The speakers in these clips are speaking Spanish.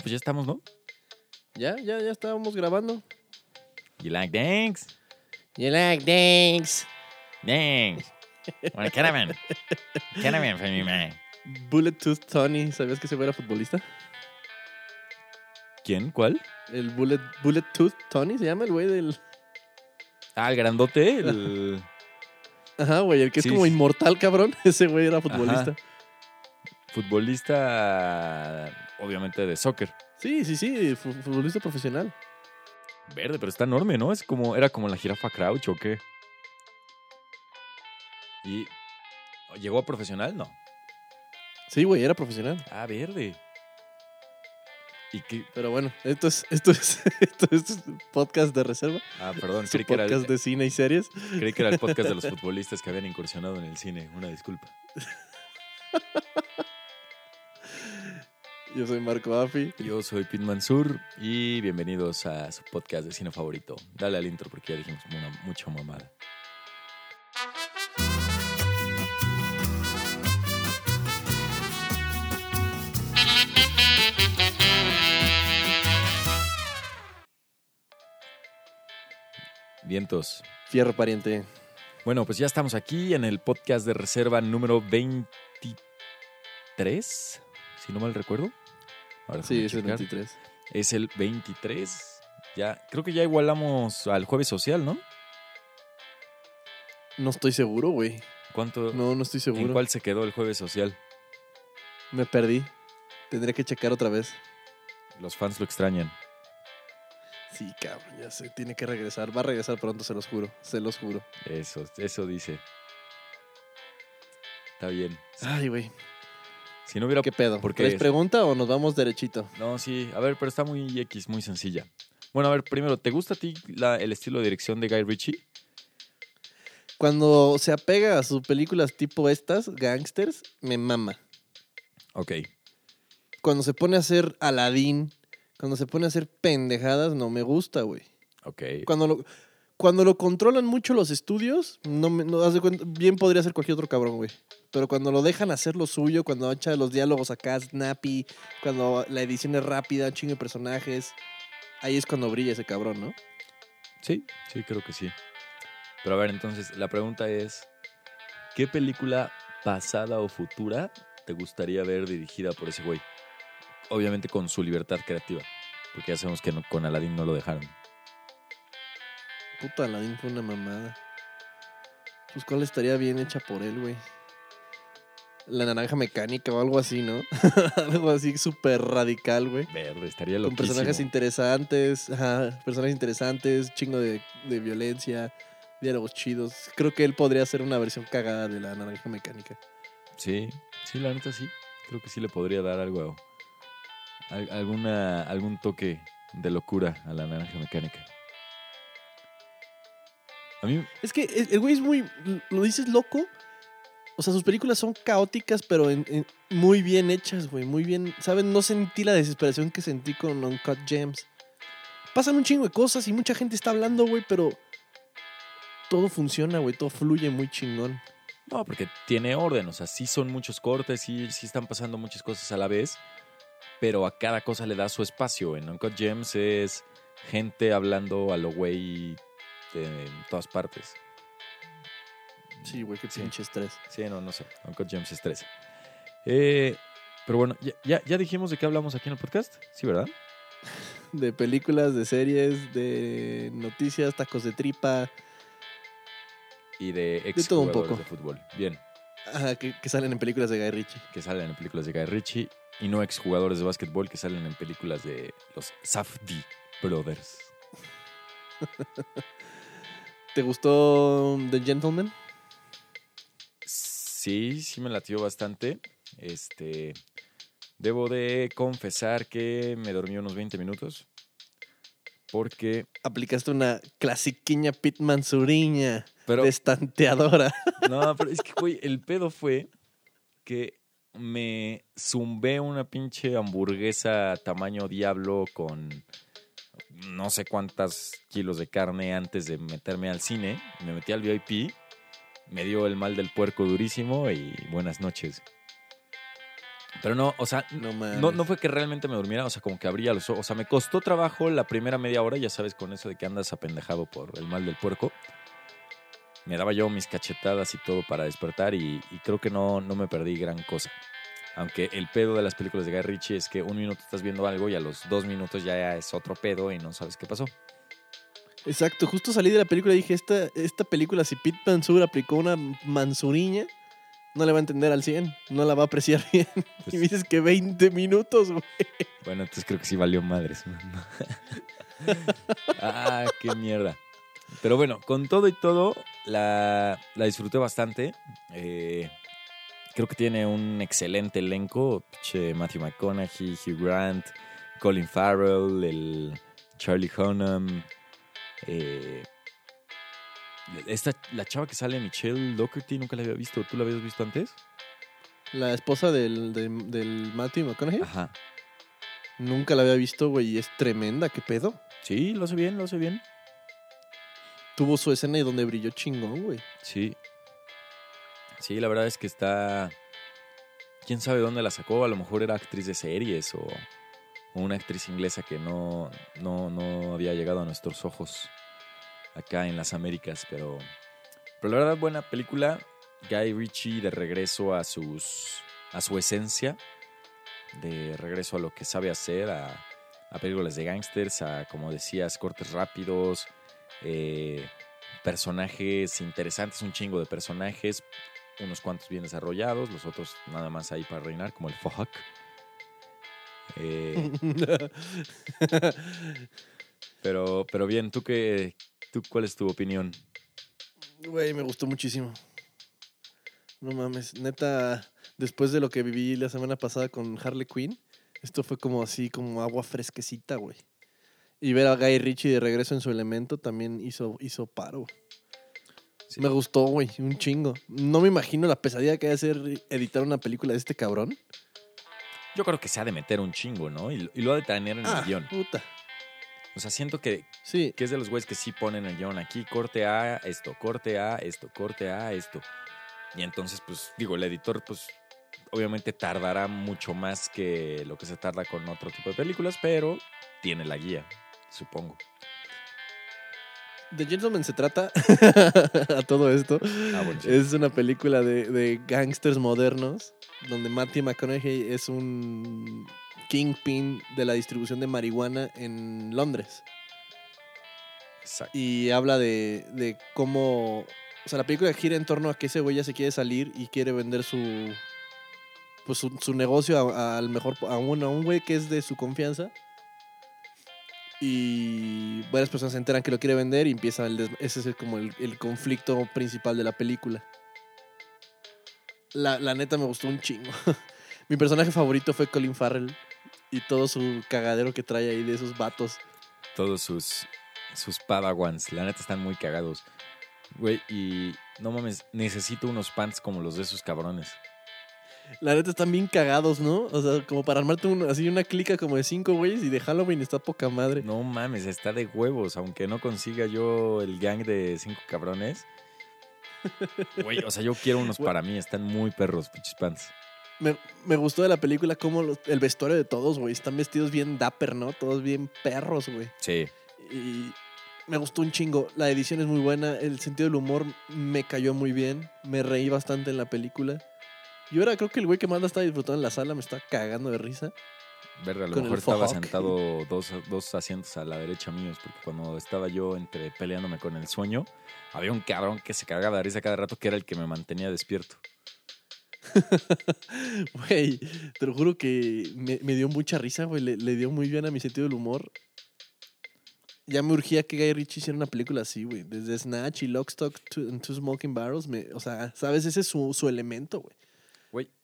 Ah, pues ya estamos, ¿no? Ya, ya, ya estábamos grabando. You like thanks? You like thanks. Thanks. A caravan? Caravan for me, man. Bullet Tooth Tony, ¿sabías que ese güey era futbolista? ¿Quién? ¿Cuál? El Bullet, Bullet Tooth Tony se llama el güey del. Ah, el grandote, el... Ajá, güey, el que Sí, es como sí. inmortal, cabrón. Ese güey era futbolista. futbolista, obviamente, de soccer. Sí, sí, sí, fu- futbolista profesional. Verde, pero está enorme, ¿no? Es como, era como la jirafa Crouch o qué. ¿Y llegó a profesional? No. Sí, güey, era profesional. Ah, verde. ¿Y qué? Pero bueno, esto es, esto es, esto es podcast de reserva. Ah, perdón, creí que, era podcast el, de cine y series. creí que era el podcast de los futbolistas que habían incursionado en el cine. Una disculpa. Yo soy Marco Afi. Yo soy Pete Mansur y bienvenidos a su podcast de cine favorito. Dale al intro porque ya dijimos una, mucha mamada. Vientos. Fierro pariente. Bueno, pues ya estamos aquí en el podcast de reserva número 23, si no mal recuerdo. Ahora Sí, es el checar. 23. Es el 23. Ya, creo que ya igualamos al jueves social, ¿no? No estoy seguro, güey. ¿Cuánto? No, no estoy ¿En seguro. cuál se quedó el jueves social? Me perdí. Tendría que checar otra vez. Los fans lo extrañan. Sí, cabrón, ya sé. Tiene que regresar. Va a regresar pronto, se los juro. Se los juro. Eso, eso dice. Está bien. Ay, güey. Si no hubiera... ¿Qué pedo? ¿Por qué ¿Traes es? pregunta o nos vamos derechito? No, sí. A ver, pero está muy X, muy sencilla. Bueno, a ver, primero, ¿te gusta a ti la- el estilo de dirección de Guy Ritchie? Cuando se apega a sus películas tipo estas, gangsters, me mama. Ok. Cuando se pone a hacer Aladdin, cuando se pone a hacer pendejadas, no me gusta, güey. Ok. Cuando lo, cuando lo controlan mucho los estudios, no me no, de cuenta- bien podría ser cualquier otro cabrón, güey. Pero cuando lo dejan hacer lo suyo, cuando echa los diálogos acá, snappy, cuando la edición es rápida, chingo de personajes, ahí es cuando brilla ese cabrón, ¿no? Sí, sí, creo que sí. Pero a ver, entonces, la pregunta es, ¿qué película pasada o futura te gustaría ver dirigida por ese güey? Obviamente con su libertad creativa, porque ya sabemos que con Aladdin no lo dejaron. Puta, Aladdin fue una mamada. Pues cuál estaría bien hecha por él, güey. La naranja mecánica o algo así, ¿no? algo así súper radical, güey. Verde, estaría Con loquísimo. personajes interesantes, ajá, personajes interesantes, chingo de, de violencia, diálogos chidos. Creo que él podría hacer una versión cagada de la naranja mecánica. Sí, sí, la neta sí. Creo que sí le podría dar algo, al- alguna, algún toque de locura a la naranja mecánica. A mí, Es que el güey es muy, lo dices loco. O sea, sus películas son caóticas, pero en- en- muy bien hechas, güey. Muy bien. ¿Saben? No sentí la desesperación que sentí con Uncut Gems. Pasan un chingo de cosas y mucha gente está hablando, güey, pero todo funciona, güey. Todo fluye muy chingón. No, porque tiene orden, o sea, sí son muchos cortes, sí, sí están pasando muchas cosas a la vez, pero a cada cosa le da su espacio. En Uncut Gems es gente hablando a lo güey de en todas partes. Sí, güey, qué Sí. pinche estrés. Sí, no, no sé. Uncut Gems es 13. Eh, pero bueno, ¿ya, ya, ya dijimos de qué hablamos aquí en el podcast? Sí, ¿verdad? De películas, de series, de noticias, tacos de tripa. Y de ex todo un jugadores poco. de fútbol. Bien, Ajá, que, que salen en películas de Guy Ritchie. que salen en películas de Guy Ritchie y no ex jugadores de básquetbol que salen en películas de los Safdie Brothers. ¿Te gustó The Gentleman? Sí, sí me latió bastante. Este, debo de confesar que me dormí unos 20 minutos porque, Aplicaste una clasiquiña Pitman Suriña, pero destanteadora. no, pero es que güey, el pedo fue que me zumbé una pinche hamburguesa tamaño diablo con no sé cuántas kilos de carne antes de meterme al cine. Me metí al VIP, me dio el mal del puerco durísimo y buenas noches. Pero no, o sea, No no fue que realmente me durmiera, o sea, como que abría los ojos. O sea, me costó trabajo la primera media hora, ya sabes, con eso de que andas apendejado por el mal del puerco. Me daba yo mis cachetadas y todo para despertar y, y creo que no, no me perdí gran cosa. Aunque el pedo de las películas de Guy Ritchie es que un minuto estás viendo algo y a los dos minutos ya es otro pedo y no sabes qué pasó. Exacto, justo salí de la película y dije, esta, esta película, si Pete Mansur aplicó una mansuriña, no le va a entender al 100, no la va a apreciar bien. y me dices que 20 minutos, güey. Bueno, entonces creo que sí valió madres. ah, qué mierda. Pero bueno, con todo y todo, la, la disfruté bastante. Eh, creo que tiene un excelente elenco. Pinche Matthew McConaughey, Hugh Grant, Colin Farrell, el Charlie Hunnam. eh, esta, la chava que sale, Michelle Doherty, nunca la había visto. ¿Tú la habías visto antes? La esposa del, de- del Matthew McConaughey, Ajá. nunca la había visto, güey, y es tremenda, ¿qué pedo? Sí, lo sé bien, lo sé bien. Tuvo su escena y donde brilló chingón, güey. Sí. Sí, la verdad es que está. Quién sabe dónde la sacó. A lo mejor era actriz de series o, una actriz inglesa que no, no, no había llegado a nuestros ojos acá en las Américas. Pero, pero la verdad, buena película. Guy Ritchie de regreso a sus. a su esencia. De regreso a lo que sabe hacer. A, a películas de gangsters. A, como decías, cortes rápidos. eh, personajes interesantes, un chingo de personajes, unos cuantos bien desarrollados, los otros nada más ahí para reinar, como el Fuck. Eh, pero, pero bien, ¿tú qué, tú, cuál es tu opinión? Güey, me gustó muchísimo. No mames, neta, después de lo que viví la semana pasada con Harley Quinn, esto fue como así, como agua fresquecita, güey. Y ver a Guy Ritchie de regreso en su elemento también hizo, hizo paro. Me gustó, güey, un chingo. No me imagino la pesadilla que hay hacer editar una película de este cabrón. Yo creo que se ha de meter un chingo, ¿no? Y, lo- y lo ha de tener en el guion. puta. O sea, siento que, Sí, que es de los güeyes que sí ponen el guion aquí, corte a esto, corte a esto, corte a esto. Y entonces, pues, digo, el editor, pues, obviamente tardará mucho más que lo que se tarda con otro tipo de películas, pero tiene la guía, supongo. The Gentleman se trata a todo esto. Ah, bueno, sí. Es una película de, de gangsters modernos donde Matthew McConaughey es un kingpin de la distribución de marihuana en Londres. Exacto. Y habla de, de cómo... O sea, la película gira en torno a que ese güey ya se quiere salir y quiere vender su... Pues su, su negocio al mejor... A un, a un güey que es de su confianza. Y varias personas se enteran que lo quiere vender y empieza el... Ese es como el, el conflicto principal de la película. La, la neta me gustó un chingo. Mi personaje favorito fue Colin Farrell. Y todo su cagadero que trae ahí de esos vatos. Todos sus, sus padawans, la neta, están muy cagados. Güey, y no mames, necesito unos pants como los de esos cabrones. La neta están bien cagados, ¿no? O sea, como para armarte un- así una clica como de cinco güeyes y de Halloween está poca madre. No mames, está de huevos, aunque no consiga yo el gang de cinco cabrones. Güey, o sea, yo quiero unos para mí, están muy perros, pinches pants. Me, me gustó de la película como los- el vestuario de todos, güey. Están vestidos bien dapper, ¿no? Todos bien perros, güey. Sí, Y me gustó un chingo. La edición es muy buena. El sentido del humor me cayó muy bien. Me reí bastante en la película. Y ahora creo que el güey que más la estaba disfrutando en la sala me está cagando de risa. verga, a lo Con mejor el estaba sentado dos, dos asientos a la derecha míos, porque cuando estaba yo entre peleándome con el sueño, había un cabrón que se cagaba de risa cada rato, que era el que me mantenía despierto. Güey, te lo juro que me, me dio mucha risa, güey. Le, le dio muy bien a mi sentido del humor. Ya me urgía que Guy Ritchie hiciera una película así, güey. Desde Snatch y Lockstock to, and Two Smoking Barrels. Me, o sea, ¿sabes? Ese es su, su elemento, güey.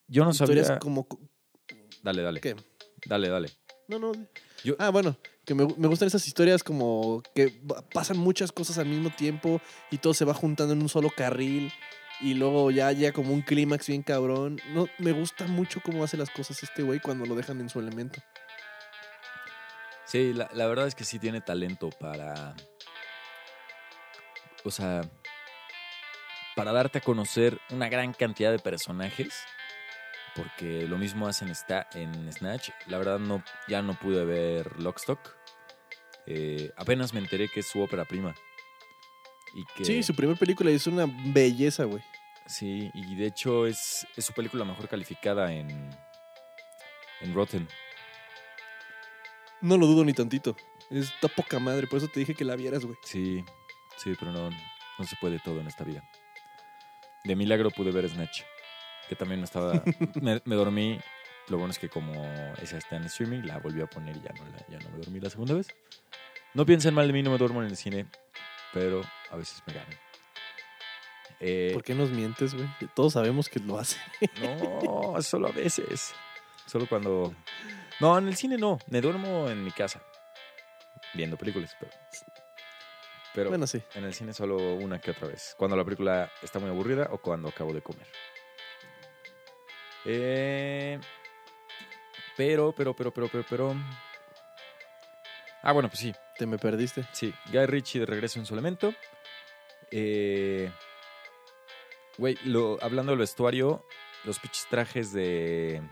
Yo no Historias sabía... como... Dale, dale, ¿Qué? dale, dale. No, no. Yo- Ah, bueno, que me, me gustan esas historias como que pasan muchas cosas al mismo tiempo y todo se va juntando en un solo carril y luego ya llega como un clímax bien cabrón. No, me gusta mucho cómo hace las cosas este güey cuando lo dejan en su elemento. Sí, la, la verdad es que sí tiene talento para. O sea. Para darte a conocer una gran cantidad de personajes. Porque lo mismo hacen está en Snatch. La verdad no, ya no pude ver Lockstock. Eh, apenas me enteré que es su ópera prima. Y que, Sí, su primera película es una belleza, güey. Sí, y de hecho es, es su película mejor calificada en, en Rotten. No lo dudo ni tantito. Está poca madre, por eso te dije que la vieras, güey. Sí, sí, pero no, no se puede todo en esta vida. De milagro pude ver Snatch, que también estaba... me, me dormí, lo bueno es que como esa está en streaming, la volví a poner y ya no, la- ya no me dormí la segunda vez. No piensen mal de mí, no me duermo en el cine, pero a veces me ganan. Eh, ¿Por qué nos mientes, güey? Todos sabemos que lo hace. No, solo a veces. Solo cuando. No, en el cine no. Me duermo en mi casa. Viendo películas, pero. Pero Bueno, sí. en el cine solo una que otra vez. Cuando la película está muy aburrida o cuando acabo de comer. Eh, pero, pero, pero, pero, pero, pero. Ah, bueno, pues sí. Te me perdiste. Sí, Guy Ritchie de regreso en su elemento. Eh, Güey, lo- hablando del vestuario, los pinches trajes de.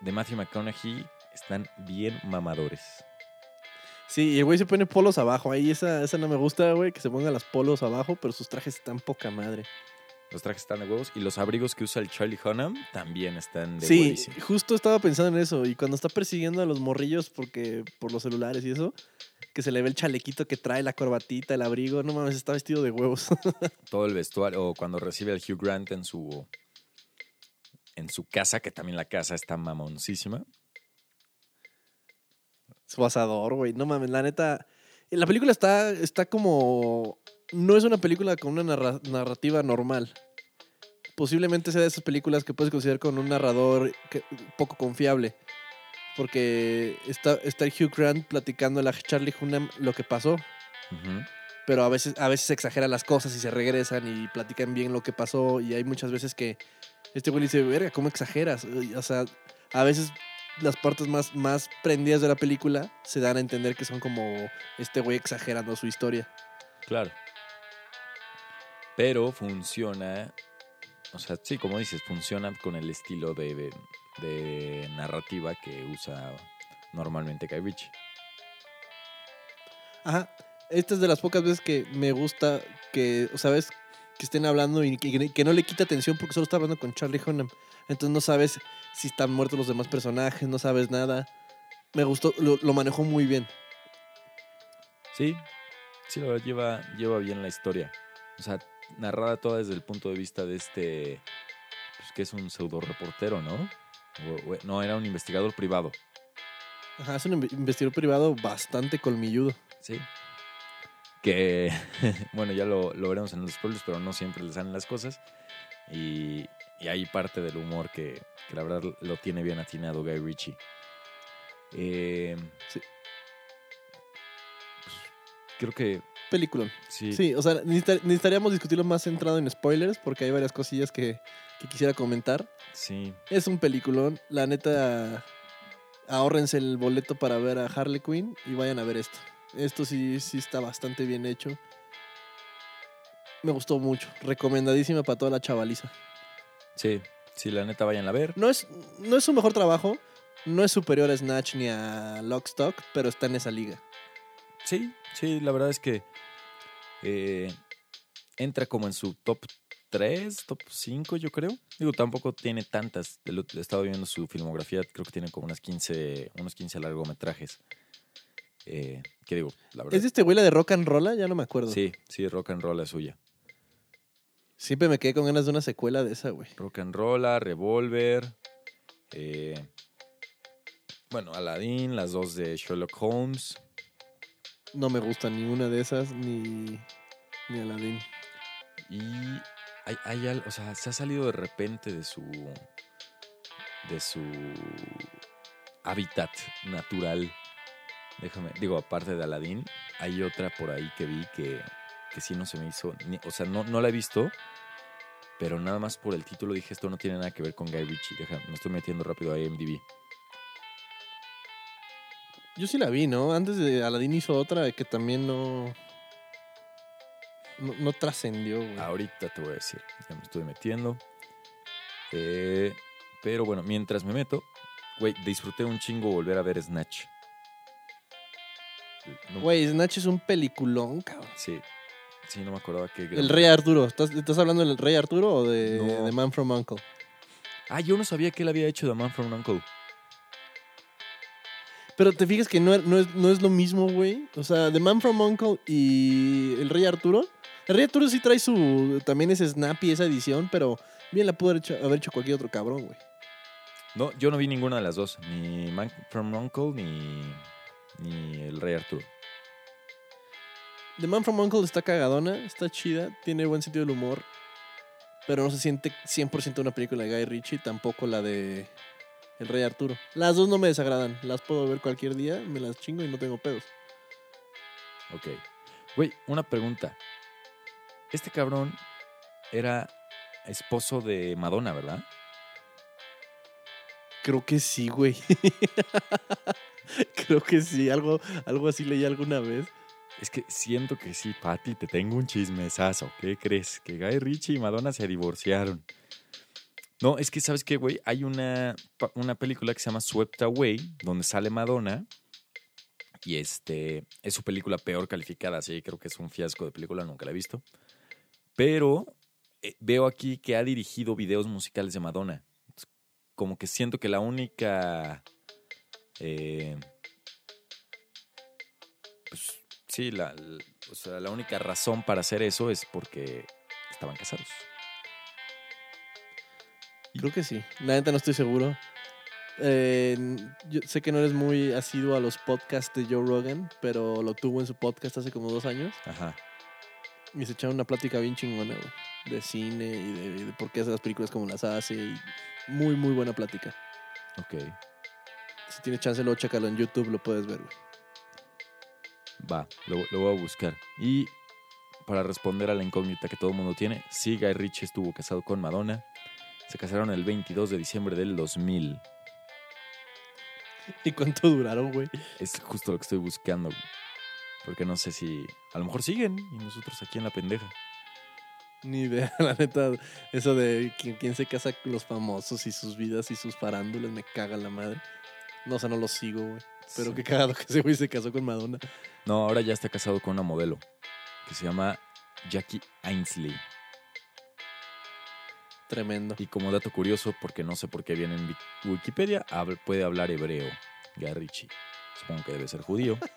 de Matthew McConaughey están bien mamadores. Sí, y el güey se pone polos abajo. Ahí esa, esa no me gusta, güey, que se pongan las polos abajo, pero sus trajes están poca madre. Los trajes están de huevos y los abrigos que usa el Charlie Hunnam también están de Sí, huevísimo. justo estaba pensando en eso. Y cuando está persiguiendo a los morrillos porque por los celulares y eso, que se le ve el chalequito que trae, la corbatita, el abrigo, no mames, está vestido de huevos. Todo el vestuario, o cuando recibe al Hugh Grant en su. en su casa, que también la casa está mamoncísima. Su asador, güey. No mames, la neta. La película está, está como. No es una película con una narra- narrativa normal. Posiblemente sea de esas películas que puedes considerar con un narrador que- poco confiable. Porque está, está Hugh Grant platicando a la Charlie Hunnam lo que pasó. Pero a veces, a veces se exageran las cosas y se regresan y platican bien lo que pasó. Y hay muchas veces que este güey dice, verga, ¿cómo exageras? O sea, a veces las partes más, más prendidas de la película se dan a entender que son como este güey exagerando su historia. Claro. Pero funciona, o sea, sí, como dices, funciona con el estilo de, de- narrativa que usa normalmente Guy Ritchie. Ajá. Esta es de las pocas veces que me gusta que, ¿sabes? Que estén hablando y que, que no le quita atención porque solo está hablando con Charlie Hunnam. Entonces no sabes si están muertos los demás personajes, no sabes nada. Me gustó, lo, lo manejó muy bien. Sí, sí, la verdad lleva, lleva bien la historia. O sea, narrada toda desde el punto de vista de este, pues que es un pseudo reportero, ¿no? O- o- no, era un investigador privado. Ajá, es un inve- investigador privado bastante colmilludo. Sí. Que, bueno, ya lo, lo veremos en los spoilers, pero no siempre le salen las cosas. Y, y hay parte del humor que, que la verdad lo tiene bien atinado Guy Ritchie. Eh, Sí. pues, creo que Película. sí. Sí, o sea, necesita- necesitaríamos discutirlo más centrado en spoilers porque hay varias cosillas que, que quisiera comentar. Sí. Es un peliculón. La neta, ahórrense el boleto para ver a Harley Quinn y vayan a ver esto. Esto sí, sí está bastante bien hecho. Me gustó mucho. Recomendadísima para toda la chavaliza. Sí, sí, la neta vayan a ver. No es, no es su mejor trabajo. No es superior a Snatch ni a Lockstock, pero está en esa liga. Sí, sí, la verdad es que eh, entra como en su top 3, top 5, yo creo. Digo, tampoco tiene tantas. He estado viendo su filmografía, creo que tiene como unas 15, unos 15 largometrajes. Eh, que digo, la verdad. ¿Es de este güey la de Rock and Roll? Ya no me acuerdo. Sí, sí, rock and roll es suya. Siempre me quedé con ganas de una secuela de esa, güey. Rock and roll, Revolver. eh, bueno, Aladdin, las dos de Sherlock Holmes. No me gusta ni una de esas, ni, ni Aladdin. Y hay, hay o sea, se ha salido de repente de su de su hábitat natural. Déjame, digo, aparte de Aladdin, hay otra por ahí que vi que, que sí no se me hizo, ni- o sea, no, no la he visto, pero nada más por el título dije esto no tiene nada que ver con Guy Ritchie. Deja, me estoy metiendo rápido a IMDb. Yo sí la vi, ¿no? Antes de Aladdin hizo otra que también no. No, no trascendió, güey. Ahorita te voy a decir, ya me estoy metiendo. Eh, Pero bueno, mientras me meto, güey, disfruté un chingo volver a ver Snatch. No- Güey, Snatch es un peliculón, cabrón. Sí, sí, no me acordaba que... El Rey Arturo. ¿Estás, estás hablando del Rey Arturo o de, No. de Man from Uncle? Ah, yo no sabía que él había hecho The Man from Uncle. Pero te fijas que no, es- no es, no es lo mismo, güey. O sea, The Man from Uncle y El Rey Arturo. El Rey Arturo sí trae su. También es snappy esa edición, pero bien la pudo haber hecho, haber hecho cualquier otro cabrón, güey. No, yo no vi ninguna de las dos, ni Man from Uncle ni, ni El Rey Arturo. The Man from Uncle está cagadona, está chida, tiene buen sentido del humor. Pero no se siente 100% una película de Guy Ritchie, tampoco la de El Rey Arturo. Las dos no me desagradan, las puedo ver cualquier día, me las chingo y no tengo pedos. Ok. Güey, una pregunta. Este cabrón era esposo de Madonna, ¿verdad? Creo que sí, güey. Creo que sí, algo, algo así leí alguna vez. Es que siento que sí, Patty, te tengo un chismesazo. ¿Qué crees? Que Guy Ritchie y Madonna se divorciaron. No, es que, ¿sabes qué, güey? Hay una, una película que se llama Swept Away, donde sale Madonna. Y este es su película peor calificada, sí, creo que es un fiasco de película, nunca la he visto. Pero eh, veo aquí que ha dirigido videos musicales de Madonna. Como que siento que la única. eh, pues sí, la, la- o sea, la única razón para hacer eso es porque estaban casados. Creo que sí. La neta no estoy seguro. Eh, yo sé que no eres muy asiduo a los podcasts de Joe Rogan, pero lo tuvo en su podcast hace como dos años Ajá. y se echaron una plática bien chingona, güey, de cine y de, de por qué hace las películas como las hace. Y muy, muy buena plática. Ok. Si tienes chance, luego chécalo en YouTube, lo puedes ver, güey. Va, lo, lo voy a buscar. Y para responder a la incógnita que todo el mundo tiene, sí, Guy Ritchie estuvo casado con Madonna. Se casaron el 22 de diciembre del 2000. ¿Y cuánto duraron, güey? Es justo lo que estoy buscando. güey. Porque no sé si... A lo mejor siguen y nosotros aquí en la pendeja. Ni idea, la neta. Eso de quién, quién se casa con los famosos y sus vidas y sus farándulas me caga la madre. No, o sea, no lo sigo, güey. Pero Sí. qué cagado que ese güey se casó con Madonna. No, ahora ya está casado con una modelo que se llama Jackie Ainsley. Tremendo. Y como dato curioso, porque no sé por qué viene en Wik- Wikipedia, puede hablar hebreo, Guy Ritchie. Supongo que debe ser judío.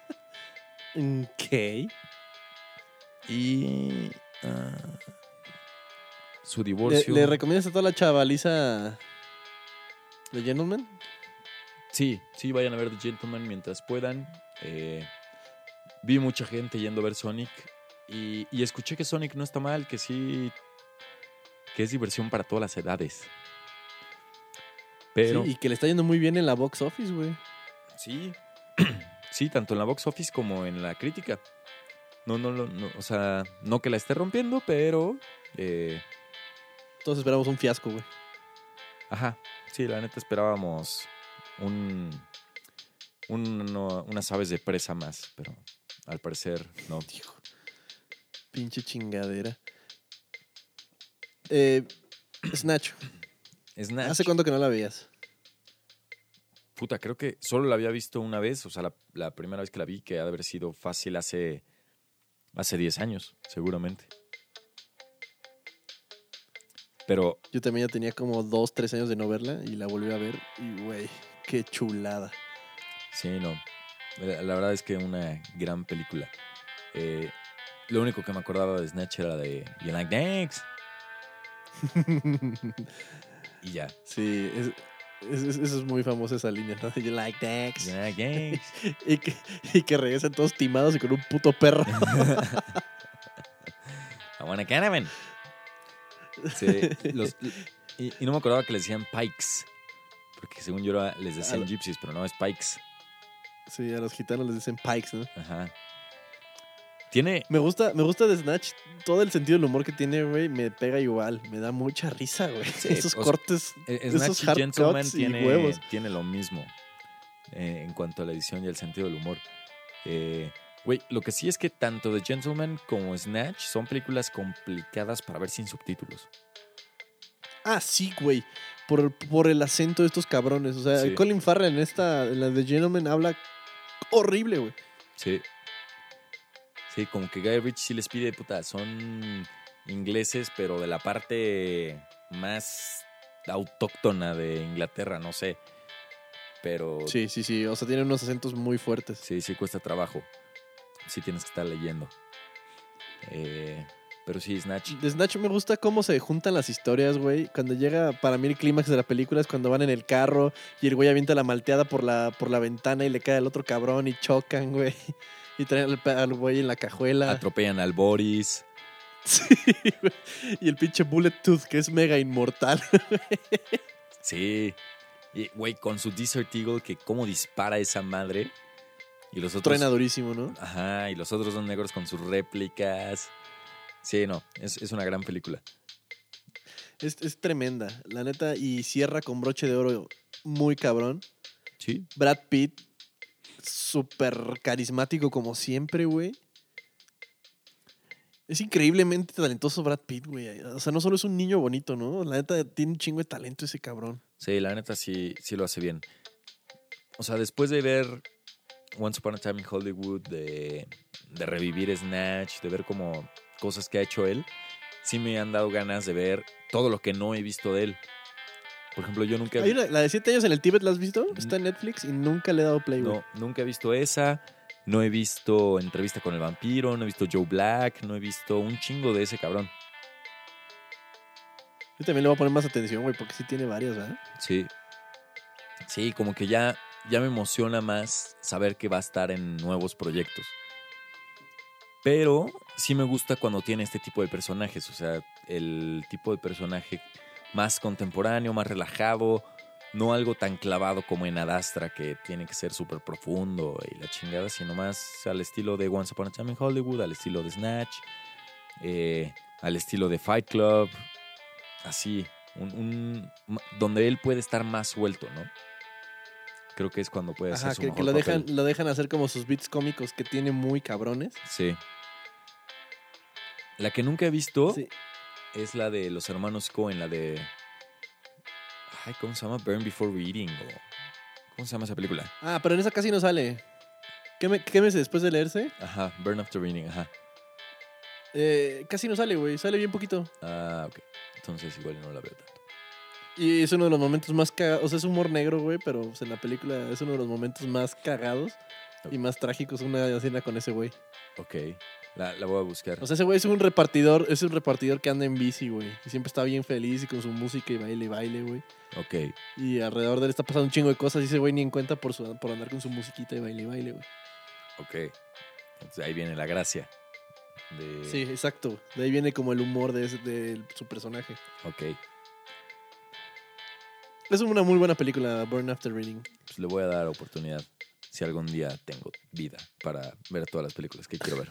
Ok. Y ah, su ¿Le, divorcio. le recomiendas a toda la chavaliza de Gentleman? Sí, sí, vayan a ver The Gentleman mientras puedan. Eh, vi mucha gente yendo a ver Sonic y, y escuché que Sonic no está mal, que sí, que es diversión para todas las edades. Pero Sí, y que le está yendo muy bien en la box office, güey. sí, sí, tanto en la box office como en la crítica. No, no, no, no, o sea, no que la esté rompiendo, pero eh, Todos esperamos un fiasco, güey. Ajá, sí, la neta esperábamos un, un- no, unas aves de presa más, pero al parecer no. Hijo, pinche chingadera. Eh, Snatch. Snatch, ¿Hace cuánto que no la veías? puta, creo que solo la había visto una vez, o sea, la, la primera vez que la vi, que ha de haber sido fácil hace, hace 10 años, seguramente. Pero Yo también ya tenía como dos, tres años de no verla y la volví a ver y, güey, qué chulada. sí, no, la, verdad es que una gran película. Eh, lo único que me acordaba de Snatch era de You Like Thanks y ya. sí, es, es- es- eso es muy famosa esa línea, ¿no? You like that. You Like. Y que, y que regresan todos timados y con un puto perro. I want a caravan. Sí, los- y, y no me acordaba que les decían pikes. Porque según yo era- les decían gypsies, pero no es pikes. Sí, a los gitanos les dicen pikes, ¿no? Ajá. Tiene. Me gusta, me gusta de Snatch. Todo el sentido del humor que tiene, güey, me pega igual. Me da mucha risa, güey. Esos o sea, cortes, eh, esos Snatch y hard Gentleman cuts y tiene, huevos. tiene lo mismo eh, en cuanto a la edición y el sentido del humor. Eh, Güey, lo que sí es que tanto The Gentleman como Snatch son películas complicadas para ver sin subtítulos. Ah, sí, güey. por, por el acento de estos cabrones. O sea, Sí. Colin Farrell en esta, en la de Gentleman, habla horrible, güey. Sí. Sí, como que Guy Ritchie sí les pide, puta, son ingleses, pero de la parte más autóctona de Inglaterra, no sé. Pero Sí, sí, sí. O sea, tiene unos acentos muy fuertes. sí, sí cuesta trabajo. Sí tienes que estar leyendo. Eh, pero sí, Snatch. De Snatch me gusta cómo se juntan las historias, güey. Cuando llega, para mí, el clímax de la película es cuando van en el carro y el güey avienta la malteada por la, por la ventana y le cae al otro cabrón y chocan, güey. Y traen al, güey en la cajuela. Atropellan al Boris. Sí, güey. Y el pinche Bullet Tooth, que es mega inmortal. Sí. Y, güey, con su Desert Eagle, que cómo dispara esa madre. Y los otros. Truena durísimo, ¿no? Ajá, y los otros dos negros con sus réplicas. Sí, no, es, es una gran película. Es, es tremenda, la neta. Y cierra con broche de oro muy cabrón. Sí. Brad Pitt, súper carismático como siempre, güey. Es increíblemente talentoso Brad Pitt, güey. O sea, no solo es un niño bonito, ¿no? La neta tiene un chingo de talento ese cabrón. Sí, la neta sí, sí lo hace bien. O sea, después de ver Once Upon a Time in Hollywood, de, de revivir Snatch, de ver como cosas que ha hecho él, sí me han dado ganas de ver todo lo que no he visto de él. Por ejemplo, yo nunca, Hay una- la de siete años en el Tíbet, ¿la has visto? Está en Netflix y nunca le he dado play, no, nunca he visto esa. No he visto Entrevista con el Vampiro, no he visto Joe Black, no he visto un chingo de ese cabrón. Yo también le voy a poner más atención, güey, porque sí tiene varias, ¿verdad? Sí. Sí, como que ya, ya me emociona más saber que va a estar en nuevos proyectos. Pero sí me gusta cuando tiene este tipo de personajes, o sea, el tipo de personaje más contemporáneo, más relajado, no algo tan clavado como en Adastra, que tiene que ser súper profundo y la chingada, sino más al estilo de Once Upon a Time in Hollywood, al estilo de Snatch, eh, al estilo de Fight Club, así, un, donde él puede estar más suelto, ¿no? Creo que es cuando puede Ajá, hacer su que, mejor que lo, dejan, lo dejan hacer como sus beats cómicos que tiene muy cabrones. Sí. La que nunca he visto Sí. Es la de los hermanos Cohen, la de. Ay, ¿cómo se llama? Burn Before Reading. o- ¿Cómo se llama esa película? Ah, pero en esa casi no sale. ¿Qué, me, qué meses después de leerse? Ajá, Burn After Reading, ajá. Eh, casi no sale, güey. Sale bien poquito. Ah, ok. Entonces igual no la veo tanto. Y es uno de los momentos más cagados. O sea, es humor negro, güey, pero pues, en la película es uno de los momentos más cagados y más trágicos. Una escena con ese güey. Ok. La, la voy a buscar. O sea, ese güey es un repartidor. Es un repartidor que anda en bici, güey. Y siempre está bien feliz y con su música y baile baile, güey. ok. Y alrededor de él está pasando un chingo de cosas y ese güey ni en cuenta por, su, por andar con su musiquita y baile baile, güey. Ok. Entonces ahí viene la gracia. De... Sí, exacto. De ahí viene como el humor de, ese- de su personaje. Ok. Es una muy buena película, Burn After Reading. Pues le voy a dar oportunidad. Si algún día tengo vida para ver todas las películas que quiero ver.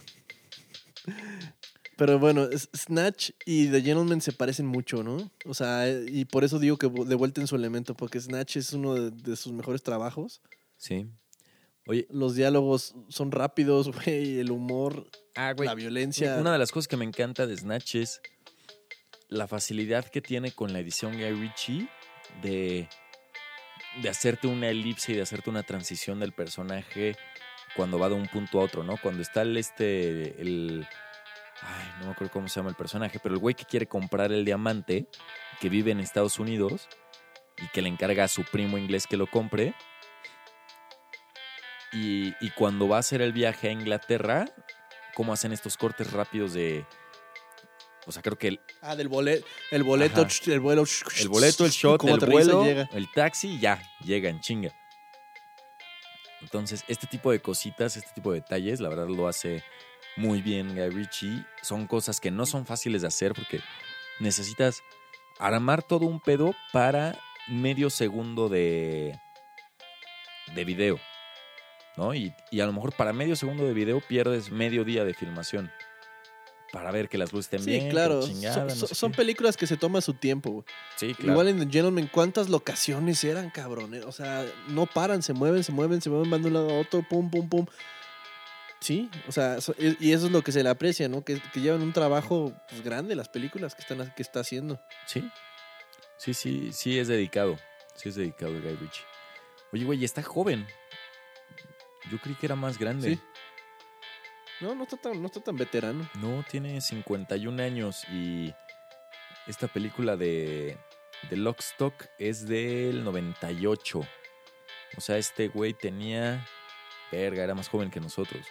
Pero bueno, Snatch y The Gentleman se parecen mucho, ¿no? O sea, eh, y por eso digo que de vuelta en su elemento, porque Snatch es uno de, de sus mejores trabajos. Sí. Oye, Los diálogos son rápidos, güey, el humor, ah, la violencia. Una de las cosas que me encanta de Snatch es la facilidad que tiene con la edición Guy Ritchie de, de hacerte una elipse y de hacerte una transición del personaje cuando va de un punto a otro, ¿no? Cuando está el este, el... Ay, no me acuerdo cómo se llama el personaje, pero el güey que quiere comprar el diamante, que vive en Estados Unidos y que le encarga a su primo inglés que lo compre. Y, y cuando va a hacer el viaje a Inglaterra, cómo hacen estos cortes rápidos de. O sea, creo que el, Ah, del boleto, el boleto, el vuelo. el boleto, el shot, el vuelo, llega. el taxi, ya, llega en chinga. Entonces, este tipo de cositas, este tipo de detalles, la verdad lo hace muy bien Guy Ritchie. Son cosas que no son fáciles de hacer porque necesitas armar todo un pedo para medio segundo de, de video. ¿No? Y, y a lo mejor para medio segundo de video pierdes medio día de filmación. Para ver que las luces estén Sí, bien. que claro. chingada, son no son- sé son qué. películas que se toma su tiempo. güey. Sí, claro. Igual en The Gentleman, ¿cuántas locaciones eran, cabrón? eh? O sea, no paran, se mueven, se mueven, se mueven, van de un lado a otro, pum, pum, pum. Sí, o sea, y eso es lo que se le aprecia, ¿no? Que, que llevan un trabajo pues, grande las películas que, están, que está haciendo. Sí. Sí, sí, sí es dedicado. Sí es dedicado el Guy Ritchie. Oye, güey, está joven. Yo creí que era más grande. Sí. No, no está tan, no está tan veterano. No, tiene 51 años y esta película de, de Lockstock es del 98. O sea, este güey tenía... Verga, era más joven que nosotros.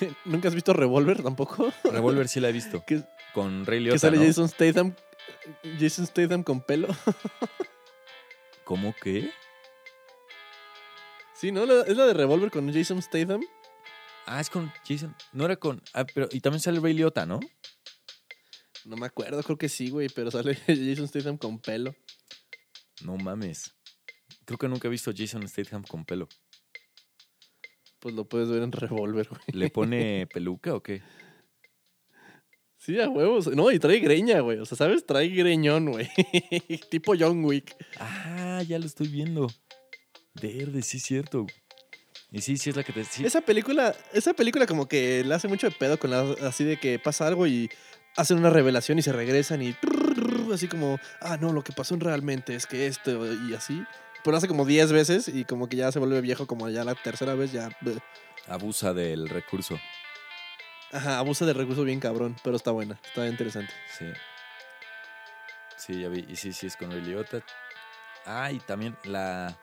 ¿Nunca has visto Revolver tampoco? Revolver sí la he visto. que, Con Ray que Liotta, sale ¿no? Jason Statham. Jason Statham con pelo. ¿Cómo que? Sí, ¿no? La- Es la de Revolver con Jason Statham. Ah, es con Jason. No era con... Ah, pero... Y también sale Ray Liotta, ¿no? No me acuerdo, creo que sí, güey, pero sale Jason Statham con pelo. No mames. Creo que nunca he visto a Jason Statham con pelo. Pues lo puedes ver en Revolver, güey. ¿Le pone peluca o qué? Sí, a huevos. No, y trae greña, güey. O sea, ¿sabes? Trae greñón, güey. tipo John Wick. Ah, ya lo estoy viendo. Verde, sí cierto. Y sí, sí es la que te... sí. Esa película, esa película como que le hace mucho de pedo con la, así de que pasa algo y hacen una revelación y se regresan y así como, ah, no, lo que pasó realmente es que esto y así. Pero lo hace como 10 veces y como que ya se vuelve viejo como ya la tercera vez ya... Abusa del recurso. Ajá, abusa del recurso bien cabrón, pero está buena, está interesante. Sí. Sí, ya vi. Y sí, sí es con Ray Liotta. Ah, y también la...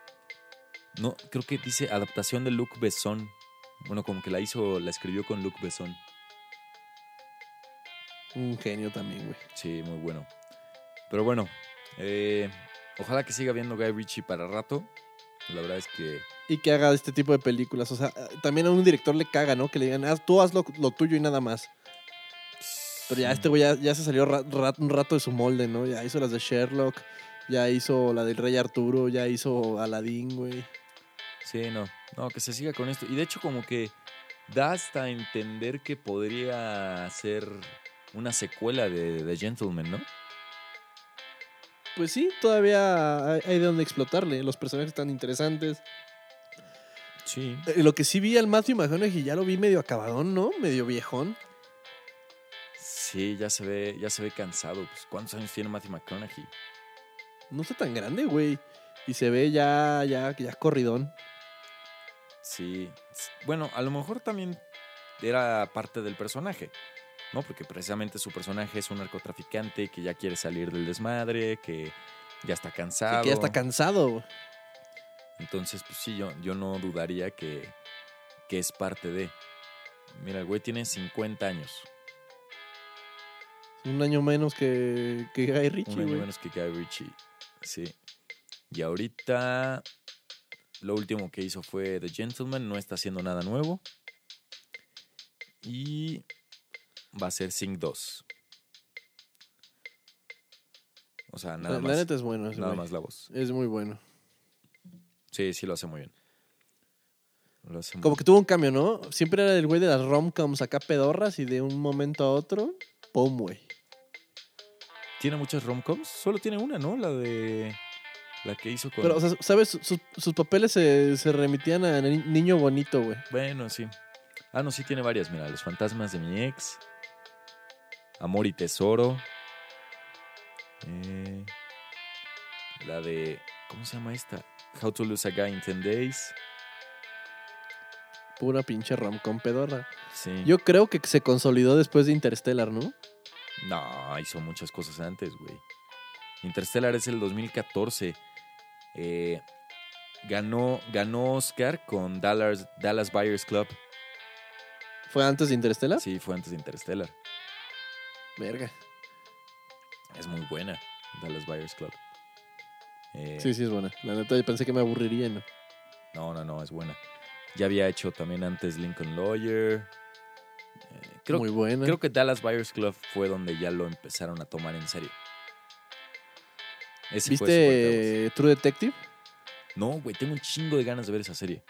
No, creo que dice adaptación de Luc Besson. Bueno, como que la hizo, la escribió con Luc Besson. Un genio también, güey. Sí, muy bueno. Pero bueno, eh, ojalá que siga viendo Guy Ritchie para rato. La verdad es que Y que haga este tipo de películas. O sea, también a un director le caga, ¿no? Que le digan, ah, tú haz lo, lo tuyo y nada más. Pero ya este güey ya, ya se salió ra- ra- un rato de su molde, ¿no? Ya hizo las de Sherlock, ya hizo la del Rey Arturo, ya hizo Aladdin, güey. Sí, no, no, que se siga con esto. Y de hecho como que da hasta entender que podría ser una secuela de Gentleman, ¿no? Pues sí, todavía hay, hay de dónde explotarle. Los personajes están interesantes. Sí. Eh, lo que sí vi al Matthew McConaughey ya lo vi medio acabadón, ¿no? Medio viejón. Sí, ya se ve, ya se ve cansado. Pues, ¿Cuántos años tiene Matthew McConaughey? No está tan grande, güey. Y se ve ya, ya, ya corridón. Sí. Bueno, a lo mejor también era parte del personaje, ¿no? Porque precisamente su personaje es un narcotraficante que ya quiere salir del desmadre, que ya está Sí, cansado. que ya está cansado. Entonces, pues sí, yo, yo no dudaría que, que es parte de. Mira, el güey tiene 50 años. Un año menos que, que Guy Ritchie, Un año güey. menos que Guy Ritchie. Sí. Y ahorita lo último que hizo fue The Gentleman, no está haciendo nada nuevo. Y va a ser Sing 2. O sea, nada la, la más. neta es bueno. Nada güey. más la voz. Es muy bueno. Sí, sí lo hace muy bien. Lo hace muy Como que tuvo un cambio, ¿no? Siempre era el güey de las romcoms acá pedorras y de un momento a otro, ¡pum, güey! ¿Tiene muchas romcoms? Solo tiene una, ¿no? La de. La que hizo con. Pero, o sea, ¿sabes? Sus, sus papeles se, se remitían a ni- niño bonito, güey. Bueno, sí. Ah, no, sí tiene varias. Mira, Los fantasmas de mi ex. Amor y tesoro. Eh, la de. ¿Cómo se llama esta? How to lose a guy in 10 days. Pura pinche romcom pedorra. Sí. Yo creo que se consolidó después de Interstellar, ¿no? No, hizo muchas cosas antes, güey. Interstellar es el 2014. Eh, ganó, ganó Oscar con Dallas, Dallas Buyers Club. ¿Fue antes de Interstellar? Sí, fue antes de Interstellar. Verga. Es muy buena, Dallas Buyers Club. Eh, Sí, sí, es buena. La neta, yo pensé que me aburriría, ¿no? No, no, no, es buena. Ya había hecho también antes Lincoln Lawyer. Eh, creo, Muy buena. creo que Dallas Buyers Club fue donde ya lo empezaron a tomar en serio. Ese fue. ¿Viste True Detective? No, güey, tengo un chingo de ganas de ver esa serie.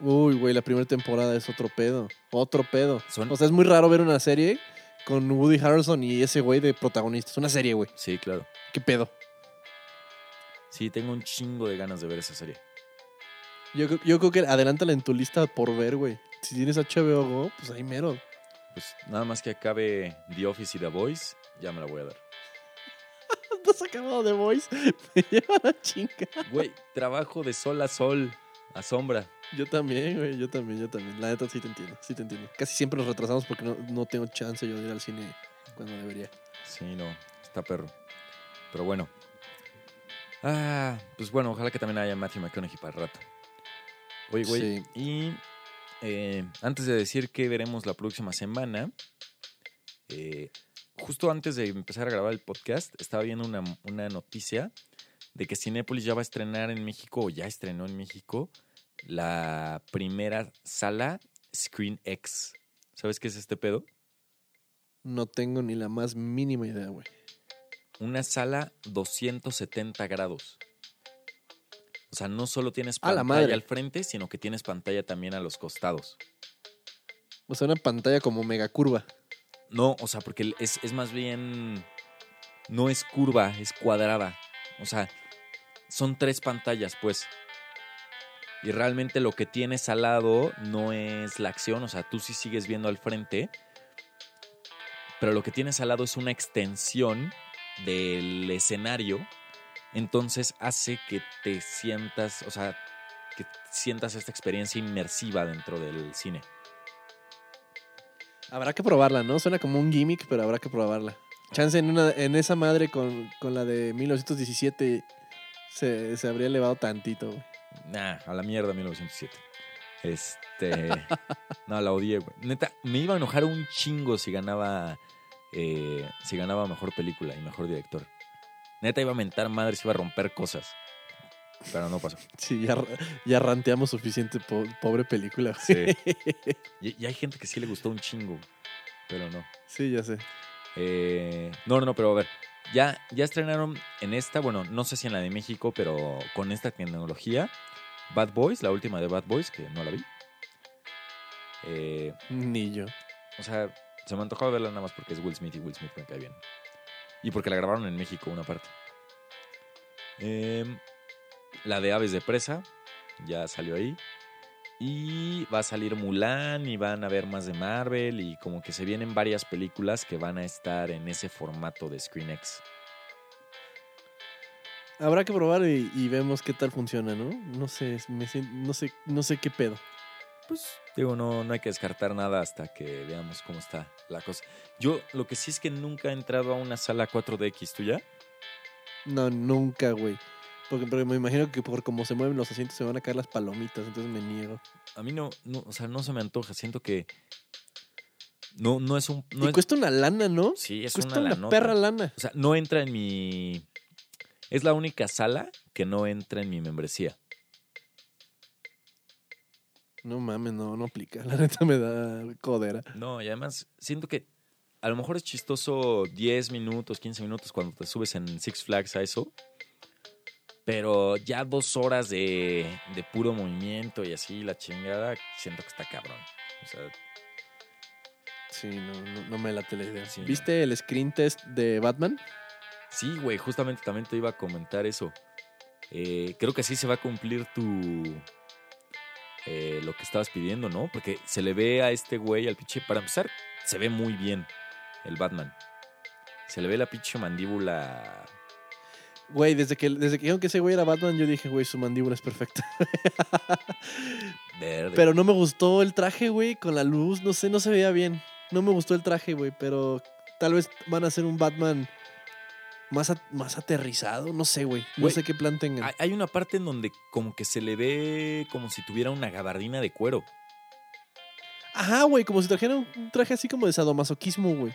Uy, güey, la primera temporada es otro pedo. Otro pedo. Son- O sea, es muy raro ver una serie con Woody Harrelson y ese güey de protagonista. Es una serie, güey. Sí, claro. ¿Qué pedo? Sí, tengo un chingo de ganas de ver esa serie. Yo, yo creo que adelántala en tu lista por ver, güey. Si tienes HBO Go, pues ahí mero. Pues nada más que acabe The Office y The Voice, ya me la voy a dar. no has acabado de Voice, me lleva la chinga. Güey, trabajo de sol a sol, a sombra. Yo también, güey, yo también, yo también. La neta sí te entiendo, sí te entiendo. Casi siempre nos retrasamos porque no, no tengo chance yo de ir al cine cuando debería. Sí, no, está perro. Pero bueno. Ah, pues bueno, ojalá que también haya Matthew McConaughey para el rato. Oye, güey, Sí. y eh, antes de decir qué veremos la próxima semana, eh, justo antes de empezar a grabar el podcast, estaba viendo una, una noticia de que Cinépolis ya va a estrenar en México, o ya estrenó en México, la primera sala Screen X. ¿Sabes qué es este pedo? No tengo ni la más mínima idea, güey. Una sala 270 grados. O sea, no solo tienes la pantalla madre. al frente, sino que tienes pantalla también a los costados. O sea, una pantalla como mega curva. No, o sea, porque es, es más bien. No es curva, es cuadrada. O sea, son tres pantallas, pues. Y realmente lo que tienes al lado no es la acción, o sea, tú sí sigues viendo al frente. Pero lo que tienes al lado es una extensión del escenario. Entonces hace que te sientas, o sea, que sientas esta experiencia inmersiva dentro del cine. Habrá que probarla, ¿no? Suena como un gimmick, pero habrá que probarla. Chance en, una, en esa madre con, con la de 1917 se, se habría elevado tantito. Nah, a la mierda 1907. Este. no, la odié, güey. Neta, me iba a enojar un chingo si ganaba. eh, si ganaba mejor película y mejor director. Neta, iba a mentar madres, iba a romper cosas. Pero no pasó. Sí, ya, ya ranteamos suficiente, po- pobre película. Sí. Y, y hay gente que sí le gustó un chingo, pero no. sí, ya sé. Eh, no, no, no, pero a ver. Ya, ya estrenaron en esta, bueno, no sé si en la de México, pero con esta tecnología, Bad Boys, la última de Bad Boys, que no la vi. Eh, Ni yo. O sea, se me antojaba verla nada más porque es Will Smith y Will Smith me cae bien. Y porque la grabaron en México una parte. Em, la de Aves de Presa ya salió ahí. Y va a salir Mulan y van a ver más de Marvel y como que se vienen varias películas que van a estar en ese formato de ScreenX. Habrá que probar y, y vemos qué tal funciona, ¿no? No sé, me no sé, no sé qué pedo. Pues digo, no, no hay que descartar nada hasta que veamos cómo está la cosa. Yo lo que sí es que nunca he entrado a una sala 4DX, ¿tú ya? No, nunca, güey. Porque, porque me imagino que por cómo se mueven los asientos se van a caer las palomitas, entonces me niego. A mí no, no o sea, no se me antoja. Siento que no, no es un... No y es- cuesta una lana, ¿no? sí, es cuesta una, una, perra lana. O sea, no entra en mi... Es la única sala que no entra en mi membresía. No mames, no, no aplica. La neta me da codera. No, y además siento que a lo mejor es chistoso 10 minutos, 15 minutos cuando te subes en Six Flags a eso. Pero ya dos horas de, de puro movimiento y así la chingada, siento que está cabrón. O sea, Sí, no, no, no me late la idea. Sí, no. ¿Viste el screen test de Batman? Sí, güey, justamente también te iba a comentar eso. Eh, creo que sí se va a cumplir tu. eh, lo que estabas pidiendo, ¿no? Porque se le ve a este güey, al pinche. Para empezar, se ve muy bien el Batman. Se le ve la pinche mandíbula. Güey, desde que, desde que dijeron que ese güey era Batman, yo dije, güey, su mandíbula es perfecta. Verde. Pero no me gustó el traje, güey, con la luz, no sé, no se veía bien. No me gustó el traje, güey, pero tal vez van a hacer un Batman más, a- más aterrizado, no sé, güey. No sé qué plan tengan. Hay- una parte en donde como que se le ve como si tuviera una gabardina de cuero. Ajá, güey, como si trajera un traje así como de sadomasoquismo, güey.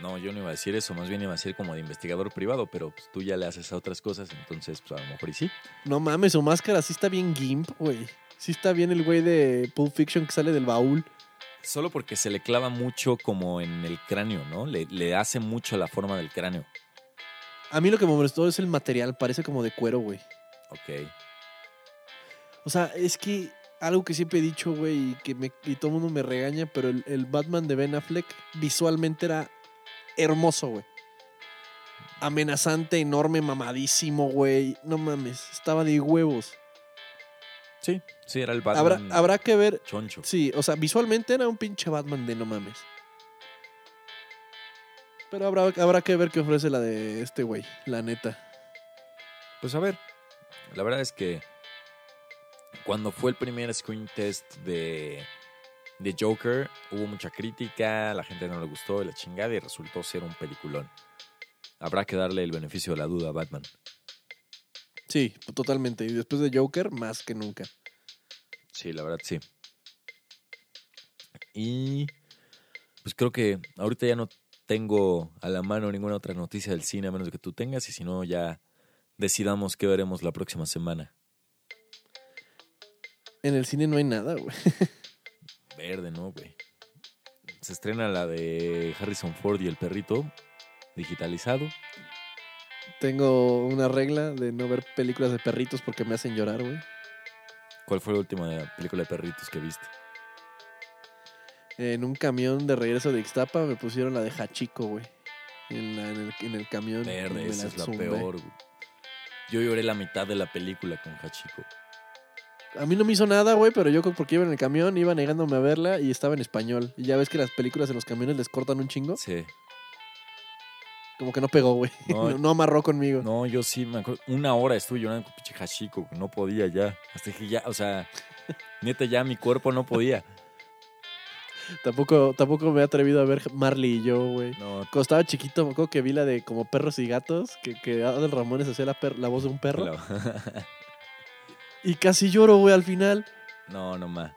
No, yo no iba a decir eso, más bien iba a decir como de investigador privado, pero pues, tú ya le haces a otras cosas, entonces pues a lo mejor y sí. No mames, su máscara sí está bien gimp, güey. Sí está bien el güey de Pulp Fiction que sale del baúl. Solo porque se le clava mucho como en el cráneo, ¿no? Le, le hace mucho la forma del cráneo. A mí lo que me molestó es el material, parece como de cuero, güey. Ok. O sea, es que algo que siempre he dicho, güey, y que me, y todo el mundo me regaña, pero el, el Batman de Ben Affleck visualmente era hermoso, güey. Amenazante, enorme, mamadísimo, güey. No mames, estaba de huevos. Sí, sí, era el Habrá, Batman habrá que ver. choncho. Sí, o sea, visualmente era un pinche Batman de no mames. Pero habrá, habrá que ver qué ofrece la de este güey, la neta. Pues a ver, la verdad es que cuando fue el primer screen test de, de Joker, hubo mucha crítica, la gente no le gustó la chingada y resultó ser un peliculón. Habrá que darle el beneficio de la duda a Batman. Sí, totalmente. Y después de Joker, más que nunca. Sí, la verdad sí. Y pues creo que ahorita ya no tengo a la mano ninguna otra noticia del cine a menos que tú tengas y si no ya decidamos qué veremos la próxima semana. En el cine no hay nada, güey. Verde, ¿no, güey? Se estrena la de Harrison Ford y el perrito digitalizado. Tengo una regla de no ver películas de perritos porque me hacen llorar, güey. ¿Cuál fue la última película de perritos que viste? En un camión de regreso de Ixtapa me pusieron la de Hachiko, güey. En, la- en el, en el camión. Verde, esa es la zumbé. peor, güey. Yo lloré la mitad de la película con Hachiko. A mí no me hizo nada, güey, pero yo porque iba en el camión, iba negándome a verla y estaba en español. Y ya ves que las películas en los camiones les cortan un chingo. Sí. Como que no pegó, güey. No, No, no amarró conmigo. No, yo sí me acuerdo. Una hora estuve llorando con pinche Hachiko, güey, no podía ya. Hasta que ya, o sea, neta, ya mi cuerpo no podía. Tampoco, tampoco me he atrevido a ver Marley y yo, güey. No, Cuando estaba chiquito, me acuerdo que vi la de como perros y gatos, que, que Adel Ramones hacía la, voz de un perro. la- Y casi lloro, güey, al final. no, no más.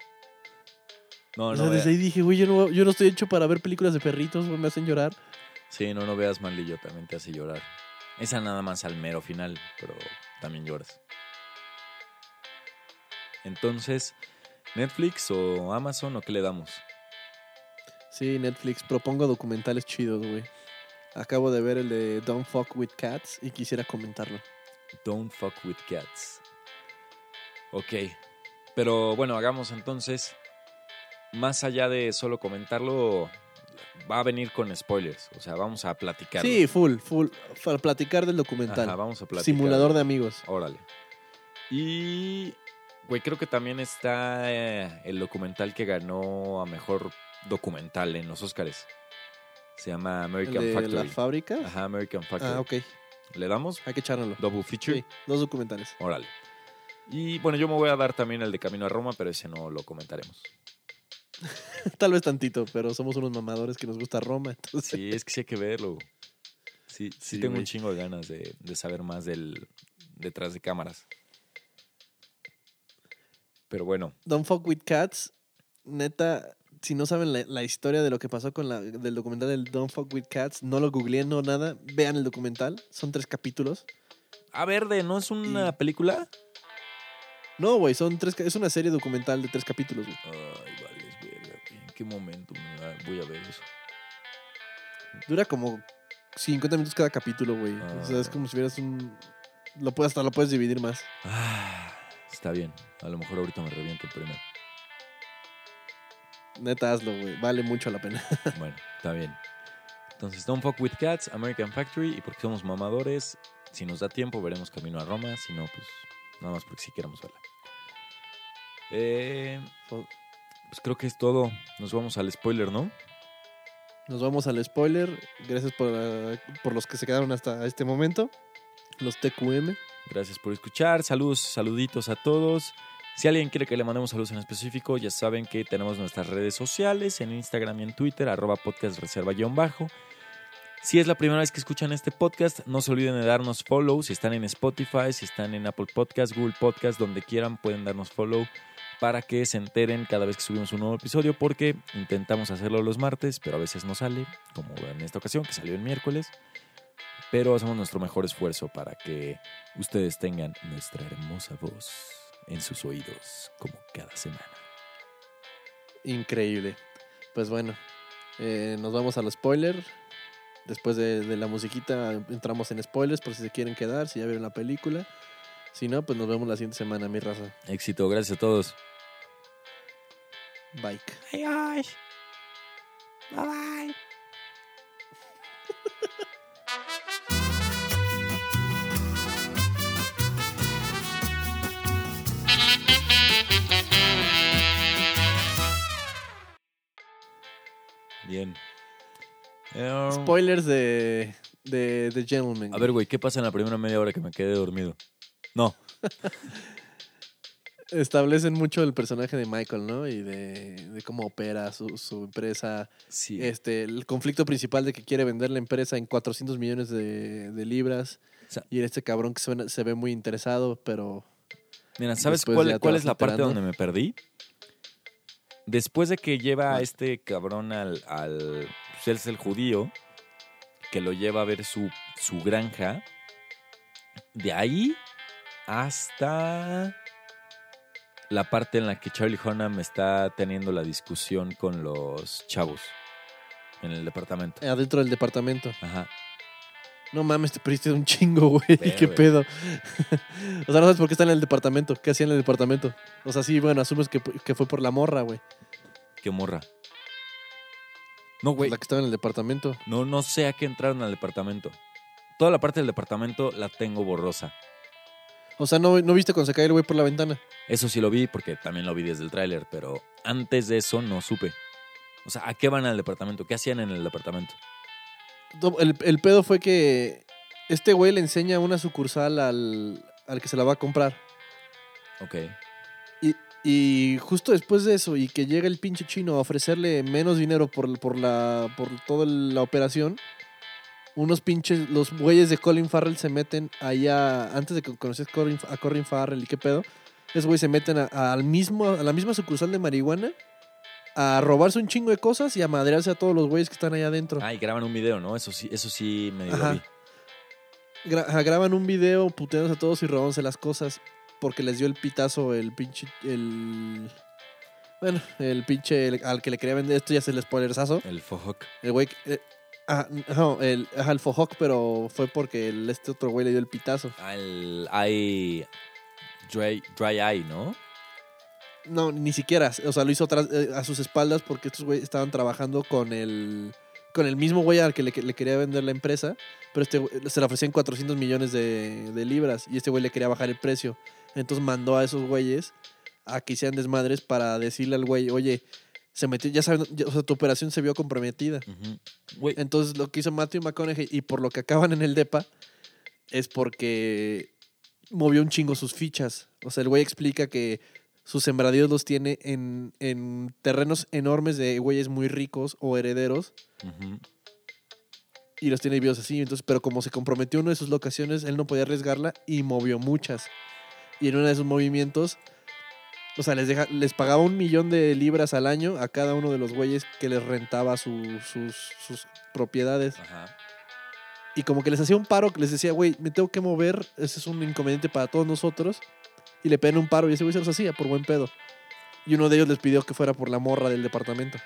No, o no vea- desde ahí dije, güey, yo no, yo no estoy hecho para ver películas de perritos, güey, me hacen llorar. Sí, no, no veas Manlillo, también te hace llorar. Esa nada más al mero final, pero también lloras. Entonces, ¿Netflix o Amazon o qué le damos? Sí, Netflix, propongo documentales chidos, güey. Acabo de ver el de Don't Fuck With Cats y quisiera comentarlo. Don't fuck with cats. Ok. Pero bueno, hagamos entonces. Más allá de solo comentarlo, va a venir con spoilers. O sea, vamos a platicar. Sí, full, full. Para platicar del documental. Ajá, vamos a platicar. Simulador de amigos. Órale. Y, güey, creo que también está eh, el documental que ganó a mejor documental en los Oscars. Se llama American de Factory. la fábrica. Ajá, American Factory. Ah, ok. ¿Le damos? Hay que echárnoslo. Double feature. Sí, dos documentales. Órale. Y bueno, yo me voy a dar también el de Camino a Roma, pero ese no lo comentaremos. Tal vez tantito, pero somos unos mamadores que nos gusta Roma. Entonces, Sí, es que sí hay que verlo. Sí, sí, Sí, tengo un chingo de ganas de, de saber más del detrás de cámaras. Pero bueno, Don't Fuck With Cats, neta, si no saben la, la historia de lo que pasó con la, del documental del Don't Fuck With Cats, no lo googleen, no nada, vean el documental, son tres capítulos. A Verde, ¿no es una película? No, güey, son tres, es una serie documental de tres capítulos, güey. Ay, vale, es verga, güey. ¿En qué momento me va- voy a ver eso? Dura como 50 minutos cada capítulo, güey. O sea, es Ah. como si vieras un... Lo puedes, hasta lo puedes dividir más. Ah, está bien. A lo mejor ahorita me reviento el primero. Neta, hazlo, güey. Vale mucho la pena. Bueno, está bien. Entonces, Don't Fuck With Cats, American Factory, y porque somos mamadores, si nos da tiempo veremos Camino a Roma, si no, pues nada más porque sí queremos verla. Eh, pues creo que es todo. Nos vamos al spoiler, ¿no? Nos vamos al spoiler. Gracias por, por los que se quedaron hasta este momento. Los TQM. Gracias por escuchar. Saludos, saluditos a todos. Si alguien quiere que le mandemos saludos en específico, ya saben que tenemos nuestras redes sociales, en Instagram y en Twitter, arroba podcast reserva guion bajo. Si es la primera vez que escuchan este podcast, no se olviden de darnos follow. Si están en Spotify, si están en Apple Podcast, Google Podcast, donde quieran, pueden darnos follow para que se enteren cada vez que subimos un nuevo episodio, porque intentamos hacerlo los martes, pero a veces no sale, como en esta ocasión, que salió el miércoles. Pero hacemos nuestro mejor esfuerzo para que ustedes tengan nuestra hermosa voz en sus oídos, como cada semana. Increíble. Pues bueno, eh, nos vamos al spoiler. Después de, de la musiquita entramos en spoilers por si se quieren quedar, si ya vieron la película. Si no, pues nos vemos la siguiente semana, mi raza. Éxito, gracias a todos. Bye. Bye bye. Spoilers de, de Gentleman. A ver, güey, ¿qué pasa en la primera media hora que me quedé dormido? No. Establecen mucho el personaje de Michael, ¿no? Y de, de cómo opera su, su empresa. Sí. Este, el conflicto principal de que quiere vender la empresa en 400 millones de, de libras. O sea- y este cabrón que suena- se ve muy interesado, pero Mira, ¿sabes cuál, cuál es la parte donde me perdí? Después de que lleva a este cabrón al, al pues él es el judío, que lo lleva a ver su, su granja, de ahí hasta la parte en la que Charlie Hunnam está teniendo la discusión con los chavos en el departamento. adentro del departamento. Ajá. No mames, te perdiste un chingo, güey. ¿Qué güey. pedo? o sea, no sabes por qué está en el departamento. ¿Qué hacía en el departamento? O sea, sí, bueno, asumes que, que fue por la morra, güey. Qué morra. No, güey. La que estaba en el departamento. No, no sé a qué entraron al departamento. Toda la parte del departamento la tengo borrosa. O sea, ¿no, no viste cuando se cae el güey por la ventana? Eso sí lo vi porque también lo vi desde el tráiler, pero antes de eso no supe. O sea, ¿a qué van al departamento? ¿Qué hacían en el departamento? No, El, el pedo fue que este güey le enseña una sucursal al, al que se la va a comprar. Ok. Y, justo después de eso, y que llega el pinche chino a ofrecerle menos dinero por, por, la, por toda la operación, unos pinches, los güeyes de Colin Farrell se meten allá, antes de que conoces Colin- a Colin Farrell y qué pedo, esos güeyes se meten a, a- al mismo, a la misma sucursal de marihuana a robarse un chingo de cosas y a madrearse a todos los güeyes que están allá adentro. Ah, y graban un video, ¿no? Eso sí, eso sí medio lo Ajá. vi. Gra- ajá, graban un video puteándose a todos y robándose las cosas porque les dio el pitazo el pinche. El. Bueno, el pinche el- al que le quería vender esto ya es el spoilerazo. El Fohawk. El güey. eh, ah, no, el, ajá, el Fohawk, pero fue porque el, este otro güey le dio el pitazo. El Eye... Dry, dry Eye, ¿no? No, ni siquiera. O sea, lo hizo atrás, eh, a sus espaldas porque estos güeyes estaban trabajando con el. Con el mismo güey al que le, le quería vender la empresa, pero este se le ofrecían 400 millones de, de libras y este güey le quería bajar el precio. Entonces mandó a esos güeyes a que hicieran desmadres para decirle al güey, oye, se metió, ya saben, o sea, tu operación se vio comprometida. Entonces lo que hizo Matthew McConaughey y por lo que acaban en el DEPA es porque movió un chingo sus fichas. O sea, el güey explica que sus sembradíos los tiene en, en terrenos enormes de güeyes muy ricos o herederos y los tiene vividos así. Entonces, pero como se comprometió una de sus locaciones, él no podía arriesgarla y movió muchas. Y en uno de esos movimientos, o sea, les, deja, les pagaba un millón de libras al año a cada uno de los güeyes que les rentaba su- sus, sus propiedades. Ajá. Y como que les hacía un paro, que les decía, güey, me tengo que mover, ese es un inconveniente para todos nosotros. Y le pedían un paro y ese güey se los hacía por buen pedo. Y uno de ellos les pidió que fuera por la morra del departamento.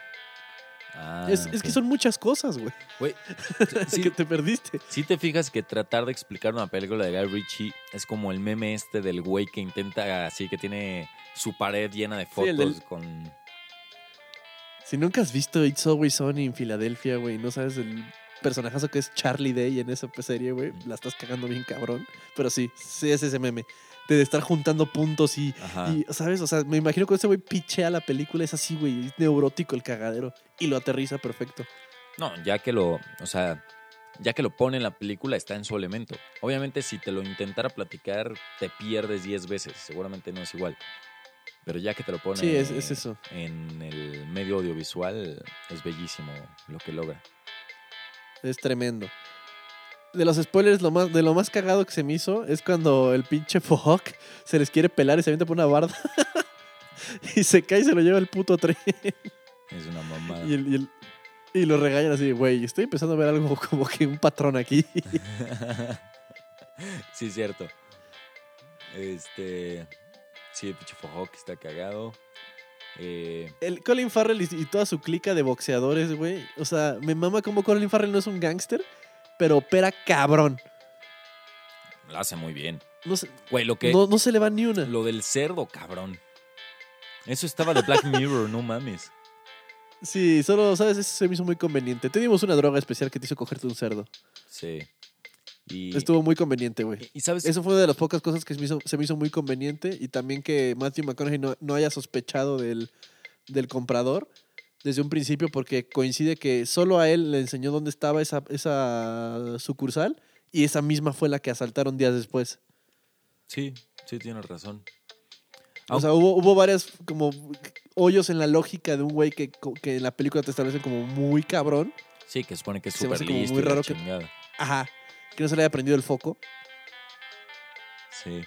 Ah, es, es que son muchas cosas, güey. Güey, sí, que te perdiste. Si te fijas que tratar de explicar una película de Guy Ritchie es como el meme este del güey que intenta así, que tiene su pared llena de fotos del- con... Si nunca has visto It's Always Sunny en Filadelfia, güey, no sabes el personajazo que es Charlie Day en esa serie, güey, la estás cagando bien cabrón. Pero sí, sí es ese meme. De estar juntando puntos y, ¿sabes? O sea, me imagino que ese güey pichea la película, es así, güey, es neurótico el cagadero. Y lo aterriza perfecto. No, ya que lo, o sea, ya que lo pone en la película está en su elemento. Obviamente si te lo intentara platicar te pierdes 10 veces, seguramente no es igual. Pero ya que te lo pone Sí, es- es eso. en el medio audiovisual es bellísimo lo que logra. Es tremendo. De los spoilers, lo más, de lo más cagado que se me hizo es cuando el pinche Fog se les quiere pelar y se avienta por una barda. y se cae y se lo lleva el puto tren. Es una mamada. Y, el- y el- y lo regañan así, güey, estoy empezando a ver algo como que un patrón aquí. sí, cierto. Este. Sí, el pinche Fojok está cagado. Eh, El Colin Farrell y, y toda su clica de boxeadores, güey. O sea, me mama como Colin Farrell no es un gángster, pero opera cabrón. lo hace muy bien. No se, Güey, lo que. no, no se le va ni una. Lo del cerdo, cabrón. Eso estaba de Black Mirror, no mames. Sí, solo, ¿sabes? Eso se me hizo muy conveniente. Teníamos una droga especial que te hizo cogerte un cerdo. Sí. Y, Estuvo muy conveniente, güey. y sabes, Eso fue una de las pocas cosas que se me hizo, se me hizo muy conveniente y también que Matthew McConaughey no, no haya sospechado del, del comprador. Desde un principio porque coincide que solo a él le enseñó dónde estaba esa, esa sucursal y esa misma fue la que asaltaron días después. Sí, sí, tienes razón. O sea, hubo, hubo varias como hoyos en la lógica de un güey que, que en la película te establecen como muy cabrón. Sí, que supone que es súper listo muy raro que-. Ajá. Que no se le haya prendido el foco. Sí.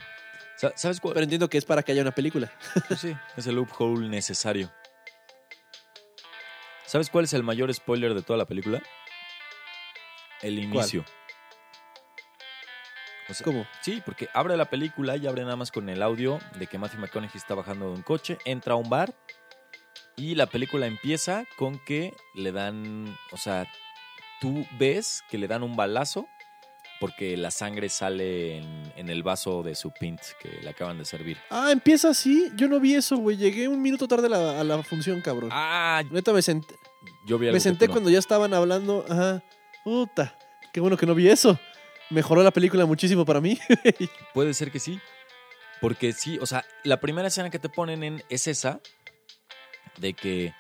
Sa- ¿Sabes cuál? Pero entiendo que es para que haya una película. Pues sí, es el loophole necesario. ¿Sabes cuál es el mayor spoiler de toda la película? El inicio. O sea, ¿Cómo? Sí, porque abre la película y abre nada más con el audio de que Matthew McConaughey está bajando de un coche, entra a un bar y la película empieza con que le dan, o sea, tú ves que le dan un balazo porque la sangre sale en, en el vaso de su pint que le acaban de servir. Ah, empieza así. Yo no vi eso, güey. Llegué un minuto tarde a la, a la función, cabrón. Ah, Neta, me senté, yo vi algo me senté no. cuando ya estaban hablando. Ajá. Puta. Qué bueno que no vi eso. Mejoró la película muchísimo para mí. Puede ser que sí. Porque sí, o sea, la primera escena que te ponen en es esa, de que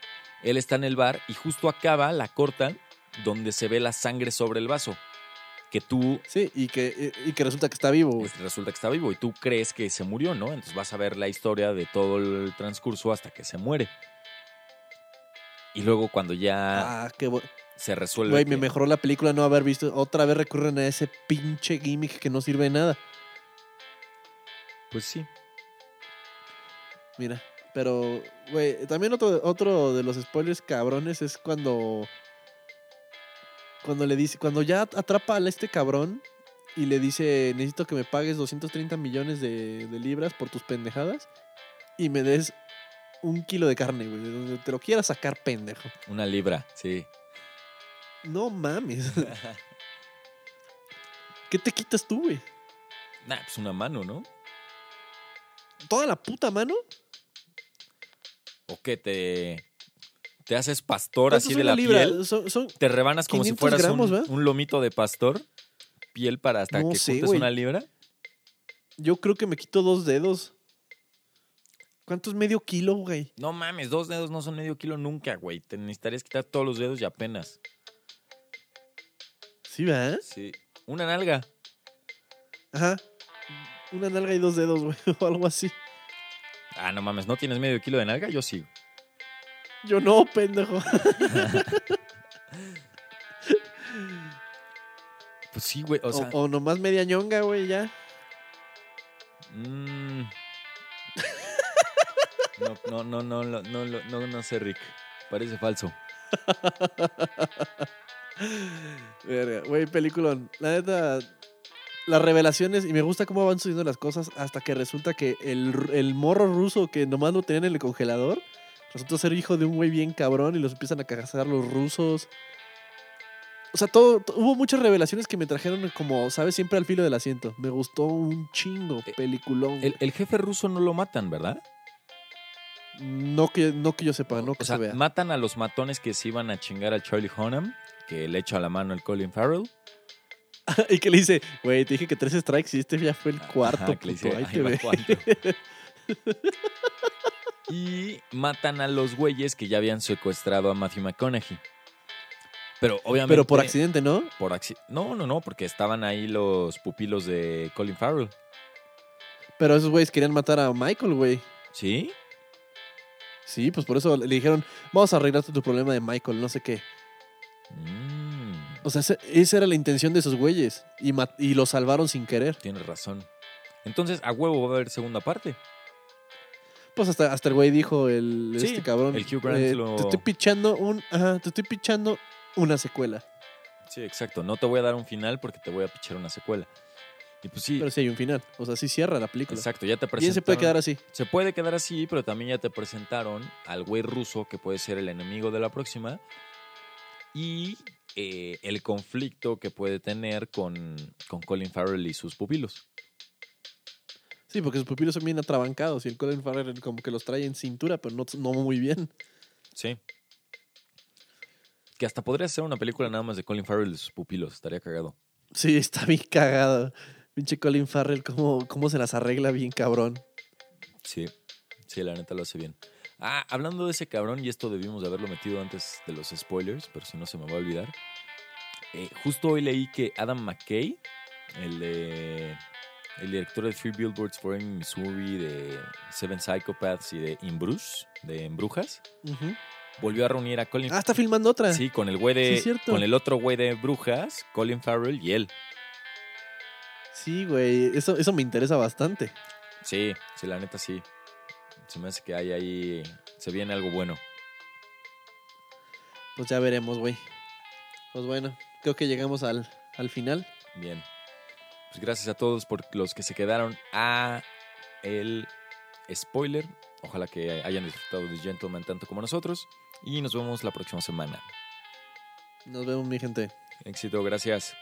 él está en el bar y justo acaba, la cortan, donde se ve la sangre sobre el vaso. Que tú sí, y que, y que resulta que está vivo, güey. resulta que está vivo y tú crees que se murió, ¿no? Entonces vas a ver la historia de todo el transcurso hasta que se muere. Y luego cuando ya Ah, qué se resuelve. Güey, me mejoró la película no haber visto. Otra vez recurren a ese pinche gimmick que no sirve de nada. Pues sí. Mira. Pero, güey, también otro, otro de los spoilers cabrones es cuando. Cuando le dice. Cuando ya atrapa a este cabrón y le dice: Necesito que me pagues 230 millones de, de libras por tus pendejadas y me des un kilo de carne, güey. De donde te lo quieras sacar, pendejo. Una libra, sí. No mames. ¿Qué te quitas tú, güey? nah, pues una mano, ¿no? ¿Toda la puta mano? ¿O qué te, te haces pastor ¿Cuánto así de la libra? piel? Son, son- ¿Te rebanas como si 500 fueras gramos, un, un lomito de pastor? ¿Piel para hasta No que sé, juntes güey. una libra? Yo creo que me quito dos dedos. ¿Cuánto es medio kilo, güey? No mames, dos dedos no son medio kilo nunca, güey. Te necesitarías quitar todos los dedos y apenas. Sí, ¿verdad? Sí. Una nalga. Ajá. Una nalga y dos dedos, güey, o algo así. Ah, no mames, ¿no tienes medio kilo de nalga? Yo sí. Yo no, pendejo. pues sí, güey. O, o, nomás media ñonga, güey, ya. Mm. No, no, no, no, no, no, no, no sé, Rick. Parece falso. Verga, güey, peliculón. La neta, las revelaciones, y me gusta cómo van subiendo las cosas hasta que resulta que el, el morro ruso que nomás lo tenían en el congelador resultó ser hijo de un güey bien cabrón y los empiezan a cazar los rusos. O sea, todo, to- hubo muchas revelaciones que me trajeron como, ¿sabes? Siempre al filo del asiento. Me gustó un chingo, Eh, peliculón. El, el jefe ruso no lo matan, ¿verdad? No que, no que yo sepa, no que o sea, se vea. matan a los matones que se iban a chingar al Charlie Hunnam, que le echa la mano el Colin Farrell. y que le dice, güey, te dije que tres strikes y este ya fue el cuarto, Ajá, que le puto, dice, ahí "Ahí te ve". Y matan a los güeyes que ya habían secuestrado a Matthew McConaughey. Pero obviamente. Pero por accidente, ¿no? por acci- No, no, no, porque estaban ahí los pupilos de Colin Farrell. Pero esos güeyes querían matar a Michael, güey. ¿Sí? Sí, pues por eso le dijeron, vamos a arreglarte tu problema de Michael, no sé qué. Mm, O sea, esa era la intención de esos güeyes. Y, y lo salvaron sin querer. tienes razón. Entonces, a huevo va a haber segunda parte. Pues hasta, hasta el güey dijo, el, Sí, este cabrón. el Hugh Grant eh, lo- Te estoy pichando un. Ajá, te estoy pichando una secuela. Sí, exacto. No te voy a dar un final porque te voy a pichar una secuela. Y pues sí, Pero sí hay un final. O sea, sí cierra la película. exacto, ya te presentaron. Bien se puede quedar así. Se puede quedar así, pero también ya te presentaron al güey ruso que puede ser el enemigo de la próxima y eh, el conflicto que puede tener con, con Colin Farrell y sus pupilos. Sí, porque sus pupilos son bien atrabancados y el Colin Farrell como que los trae en cintura, pero no, no muy bien. Sí. Que hasta podría ser una película nada más de Colin Farrell y sus pupilos, estaría cagado. Sí, está bien cagado. Pinche Colin Farrell, cómo, cómo se las arregla bien cabrón. Sí, sí, la neta lo hace bien. Ah, hablando de ese cabrón, y esto debimos de haberlo metido antes de los spoilers, pero si no se me va a olvidar. Eh, justo hoy leí que Adam McKay, el, de- el director de Three Billboards for Ebbing, Missouri, de Seven Psychopaths y de In Bruges, de En Brujas, volvió a reunir a Colin Ah, está filmando otra. Sí, con el güey Sí, de. cierto. con el otro güey de Brujas, Colin Farrell y él. Sí, güey. Eso, eso me interesa bastante. Sí, sí, la neta sí. Se me hace que hay ahí. Se viene algo bueno. Pues ya veremos, güey. Pues bueno, creo que llegamos al, al final. Bien. Pues gracias a todos por los que se quedaron a el spoiler. Ojalá que hayan disfrutado de Gentleman tanto como nosotros. Y nos vemos la próxima semana. Nos vemos, mi gente. Éxito, gracias.